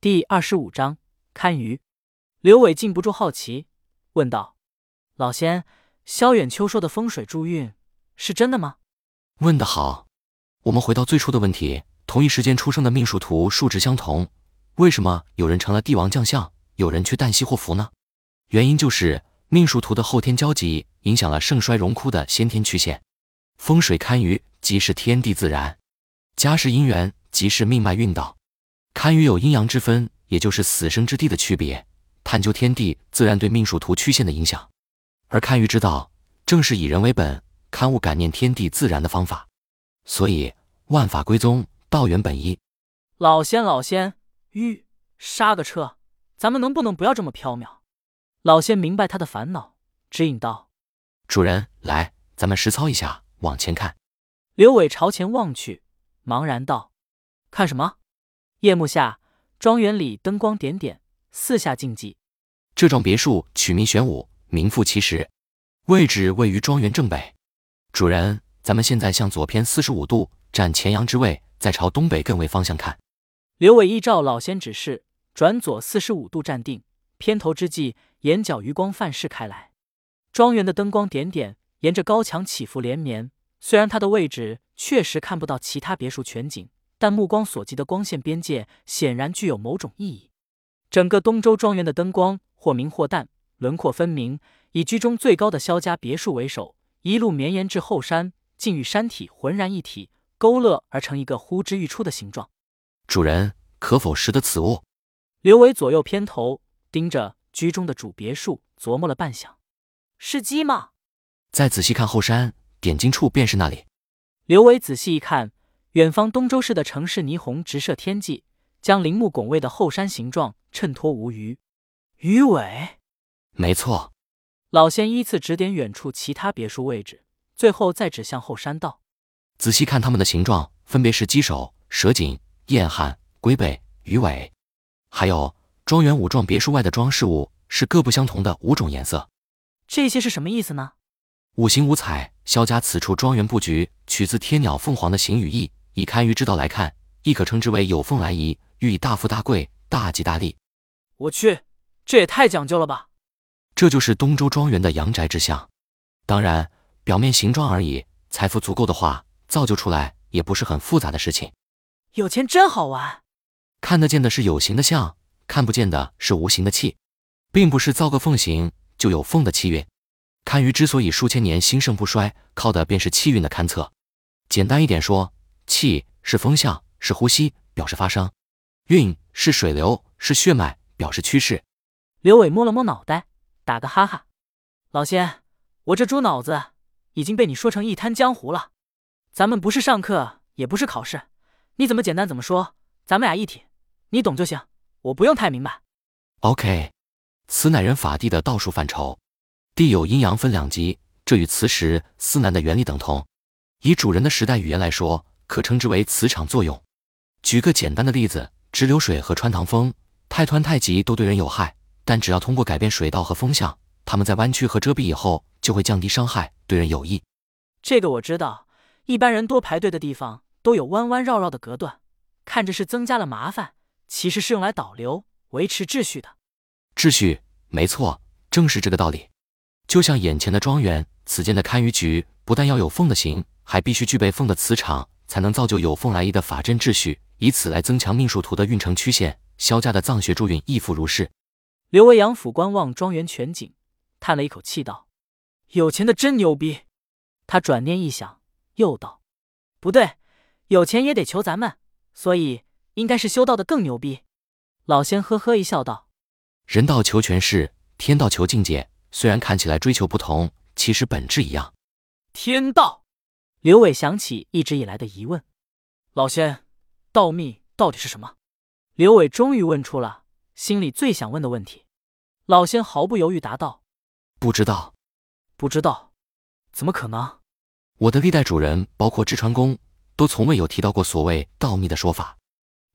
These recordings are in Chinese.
第二十五章堪舆。刘伟禁不住好奇，问道：“老仙，萧远秋说的风水助运是真的吗？”问得好。我们回到最初的问题：同一时间出生的命数图数值相同，为什么有人成了帝王将相，有人却旦夕祸福呢？原因就是命数图的后天交集影响了盛衰荣枯的先天曲线。风水堪舆即是天地自然，家世姻缘即是命脉运道。堪舆有阴阳之分，也就是死生之地的区别，探究天地自然对命数图曲线的影响。而堪舆之道，正是以人为本，勘物感念天地自然的方法。所以万法归宗，道源本一。老仙，老仙，吁，刹个车，咱们能不能不要这么飘渺？老仙明白他的烦恼，指引道：“主人，来，咱们实操一下。”往前看，刘伟朝前望去，茫然道：“看什么？”夜幕下，庄园里灯光点点，四下静寂。这幢别墅取名玄武，名副其实，位置位于庄园正北。主人，咱们现在向左偏四十五度，占前阳之位，再朝东北艮位方向看。刘伟依照老仙指示，转左四十五度站定，偏头之际，眼角余光泛视开来。庄园的灯光点点。沿着高墙起伏连绵，虽然它的位置确实看不到其他别墅全景，但目光所及的光线边界显然具有某种意义。整个东周庄园的灯光或明或淡，轮廓分明，以居中最高的萧家别墅为首，一路绵延至后山，竟与山体浑然一体，勾勒而成一个呼之欲出的形状。主人可否识得此物？刘伟左右偏头盯着居中的主别墅，琢磨了半晌，是鸡吗？再仔细看后山，点睛处便是那里。刘伟仔细一看，远方东周市的城市霓虹直射天际，将陵墓拱卫的后山形状衬托无余。鱼尾，没错。老仙依次指点远处其他别墅位置，最后再指向后山道：“仔细看它们的形状，分别是鸡首、蛇颈、燕汉、龟背、鱼尾，还有庄园五幢别墅外的装饰物是各不相同的五种颜色。这些是什么意思呢？”五行五彩，萧家此处庄园布局取自天鸟凤凰的形与意，以堪舆之道来看，亦可称之为有凤来仪，寓意大富大贵、大吉大利。我去，这也太讲究了吧！这就是东周庄园的阳宅之象。当然，表面形状而已，财富足够的话，造就出来也不是很复杂的事情。有钱真好玩。看得见的是有形的象，看不见的是无形的气，并不是造个凤形就有凤的气运。堪舆之所以数千年兴盛不衰，靠的便是气运的勘测。简单一点说，气是风向，是呼吸，表示发生；运是水流，是血脉，表示趋势。刘伟摸了摸脑袋，打个哈哈：“老仙，我这猪脑子已经被你说成一滩浆糊了。咱们不是上课，也不是考试，你怎么简单怎么说，咱们俩一体，你懂就行，我不用太明白。”OK，此乃人法地的道术范畴。地有阴阳分两极，这与磁石、司南的原理等同。以主人的时代语言来说，可称之为磁场作用。举个简单的例子，直流水和穿堂风，太湍太急都对人有害，但只要通过改变水道和风向，它们在弯曲和遮蔽以后，就会降低伤害，对人有益。这个我知道，一般人多排队的地方都有弯弯绕绕的隔断，看着是增加了麻烦，其实是用来导流、维持秩序的。秩序，没错，正是这个道理。就像眼前的庄园，此间的堪舆局，不但要有凤的形，还必须具备凤的磁场，才能造就有凤来仪的法阵秩序，以此来增强命数图的运程曲线。萧家的藏学助运亦复如是。刘维阳俯观望庄园全景，叹了一口气道：“有钱的真牛逼。”他转念一想，又道：“不对，有钱也得求咱们，所以应该是修道的更牛逼。”老仙呵呵一笑道：“人道求权势，天道求境界。”虽然看起来追求不同，其实本质一样。天道，刘伟想起一直以来的疑问：老仙，道秘到底是什么？刘伟终于问出了心里最想问的问题。老仙毫不犹豫答道：“不知道，不知道，怎么可能？我的历代主人，包括至川公，都从未有提到过所谓道秘的说法。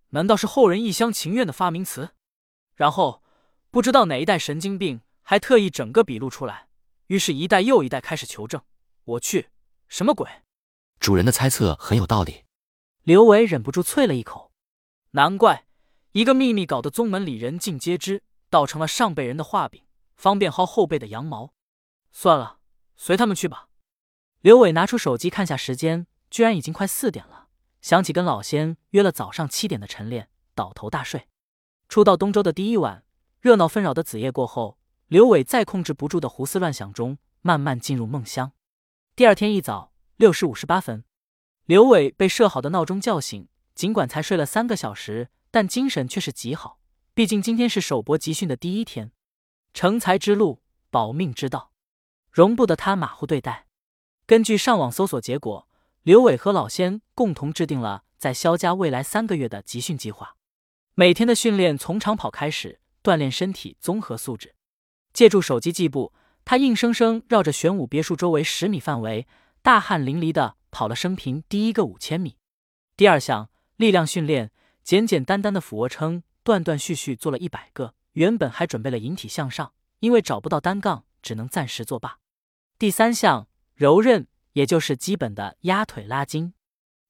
难道是后人一厢情愿的发明词？然后不知道哪一代神经病？”还特意整个笔录出来，于是，一代又一代开始求证。我去，什么鬼？主人的猜测很有道理。刘伟忍不住啐了一口。难怪，一个秘密搞得宗门里人尽皆知，倒成了上辈人的画饼，方便薅后辈的羊毛。算了，随他们去吧。刘伟拿出手机看下时间，居然已经快四点了。想起跟老仙约了早上七点的晨练，倒头大睡。初到东周的第一晚，热闹纷扰的子夜过后，刘伟在控制不住的胡思乱想中，慢慢进入梦乡。第二天一早六时五十八分，刘伟被设好的闹钟叫醒，尽管才睡了三个小时。但精神却是极好，毕竟今天是首博集训的第一天，成才之路，保命之道，容不得他马虎对待。根据上网搜索结果，刘伟和老仙共同制定了在萧家未来三个月的集训计划。每天的训练从长跑开始，锻炼身体综合素质。借助手机计步，他硬生生绕着玄武别墅周围十米范围，大汗淋漓的跑了生平第一个五千米。第二项力量训练。简简单单的俯卧撑，断断续续做了一百个。原本还准备了引体向上，因为找不到单杠，只能暂时作罢。第三项柔韧，也就是基本的压腿拉筋。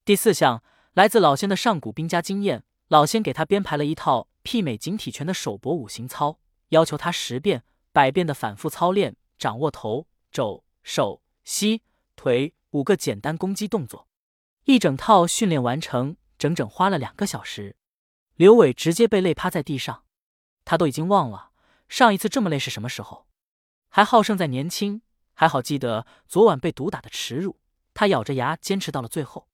第四项来自老仙的上古兵家经验，老仙给他编排了一套媲美井体拳的手搏五行操，要求他十遍、百遍的反复操练，掌握头、肘、手、膝、腿五个简单攻击动作。一整套训练完成。整整花了两个小时，刘伟直接被累趴在地上，他都已经忘了上一次这么累是什么时候，还好胜在年轻，还好记得昨晚被毒打的耻辱，他咬着牙坚持到了最后。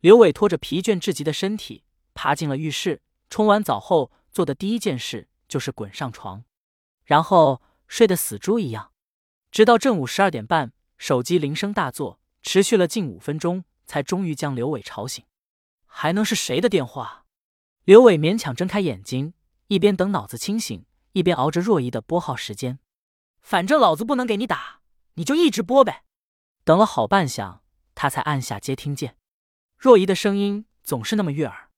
刘伟拖着疲倦至极的身体爬进了浴室，冲完澡后做的第一件事就是滚上床，然后睡得死猪一样，直到正午十二点半，手机铃声大作，持续了近五分钟，才终于将刘伟吵醒。还能是谁的电话？刘伟勉强睁开眼睛，一边等脑子清醒，一边熬着若依的拨号时间。反正老子不能给你打，你就一直拨呗。等了好半晌，他才按下接听键。若依的声音总是那么悦耳。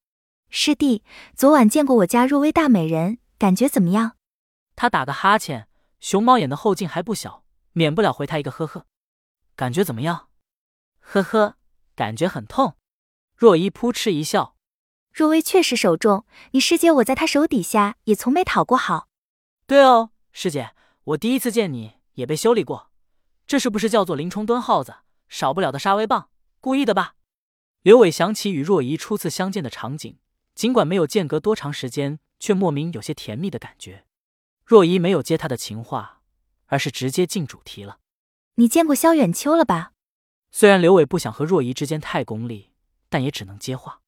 师弟，昨晚见过我家若薇大美人，感觉怎么样？他打个哈欠，熊猫眼的后劲还不小，免不了回他一个呵呵。感觉怎么样？呵呵，感觉很痛。若依扑哧一笑，若薇确实手重，你师姐我在她手底下也从没讨过好。对哦，师姐，我第一次见你也被修理过，这是不是叫做林冲蹲耗子？少不了的杀威棒，故意的吧？刘伟想起与若依初次相见的场景，尽管没有间隔多长时间，却莫名有些甜蜜的感觉。若依没有接他的情话，而是直接进主题了。你见过萧远秋了吧？虽然刘伟不想和若仪之间太功利。但也只能接话。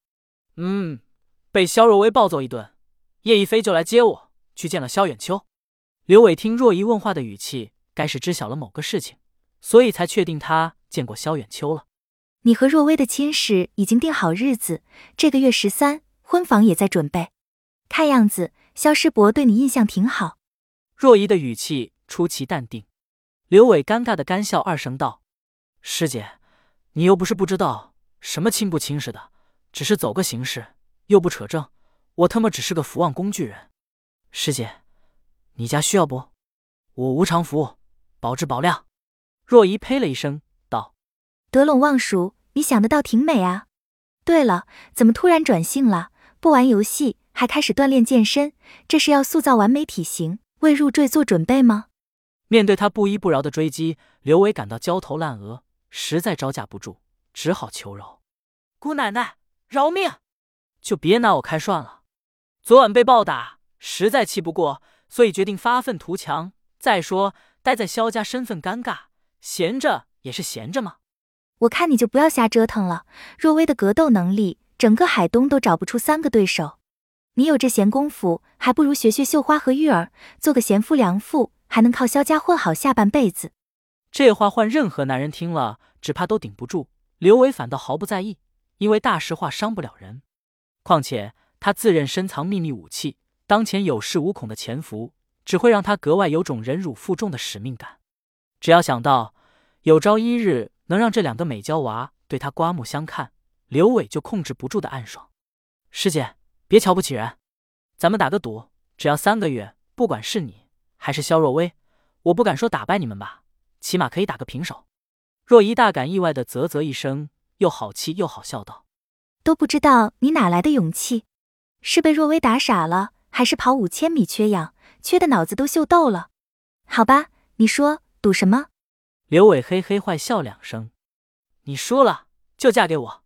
嗯，被萧若薇暴揍一顿，叶一飞就来接我去见了萧远秋。刘伟听若仪问话的语气，该是知晓了某个事情，所以才确定他见过萧远秋了。你和若薇的亲事已经定好日子，这个月十三，婚房也在准备。看样子萧师伯对你印象挺好。若仪的语气出奇淡定。刘伟尴尬的干笑二声道：“师姐，你又不是不知道。”什么亲不亲似的，只是走个形式，又不扯证。我他妈只是个福旺工具人。师姐，你家需要不？我无偿服务，保质保量。若依呸了一声，道：“得陇望蜀，你想的倒挺美啊。对了，怎么突然转性了？不玩游戏，还开始锻炼健身，这是要塑造完美体型，为入赘做准备吗？”面对他不依不饶的追击，刘伟感到焦头烂额，实在招架不住。只好求饶，姑奶奶饶命，就别拿我开涮了。昨晚被暴打，实在气不过，所以决定发愤图强。再说，待在萧家身份尴尬，闲着也是闲着嘛。我看你就不要瞎折腾了。若薇的格斗能力，整个海东都找不出三个对手。你有这闲工夫，还不如学学绣花和玉儿，做个贤夫良妇，还能靠萧家混好下半辈子。这话换任何男人听了，只怕都顶不住。刘伟反倒毫不在意，因为大实话伤不了人。况且他自认深藏秘密武器，当前有恃无恐的潜伏，只会让他格外有种忍辱负重的使命感。只要想到有朝一日能让这两个美娇娃对他刮目相看，刘伟就控制不住的暗爽。师姐，别瞧不起人，咱们打个赌，只要三个月，不管是你还是肖若薇，我不敢说打败你们吧，起码可以打个平手。若一大感意外的啧啧一声，又好气又好笑道：“都不知道你哪来的勇气，是被若薇打傻了，还是跑五千米缺氧缺的脑子都秀逗了？好吧，你说赌什么？”刘伟嘿嘿坏笑两声：“你输了就嫁给我。”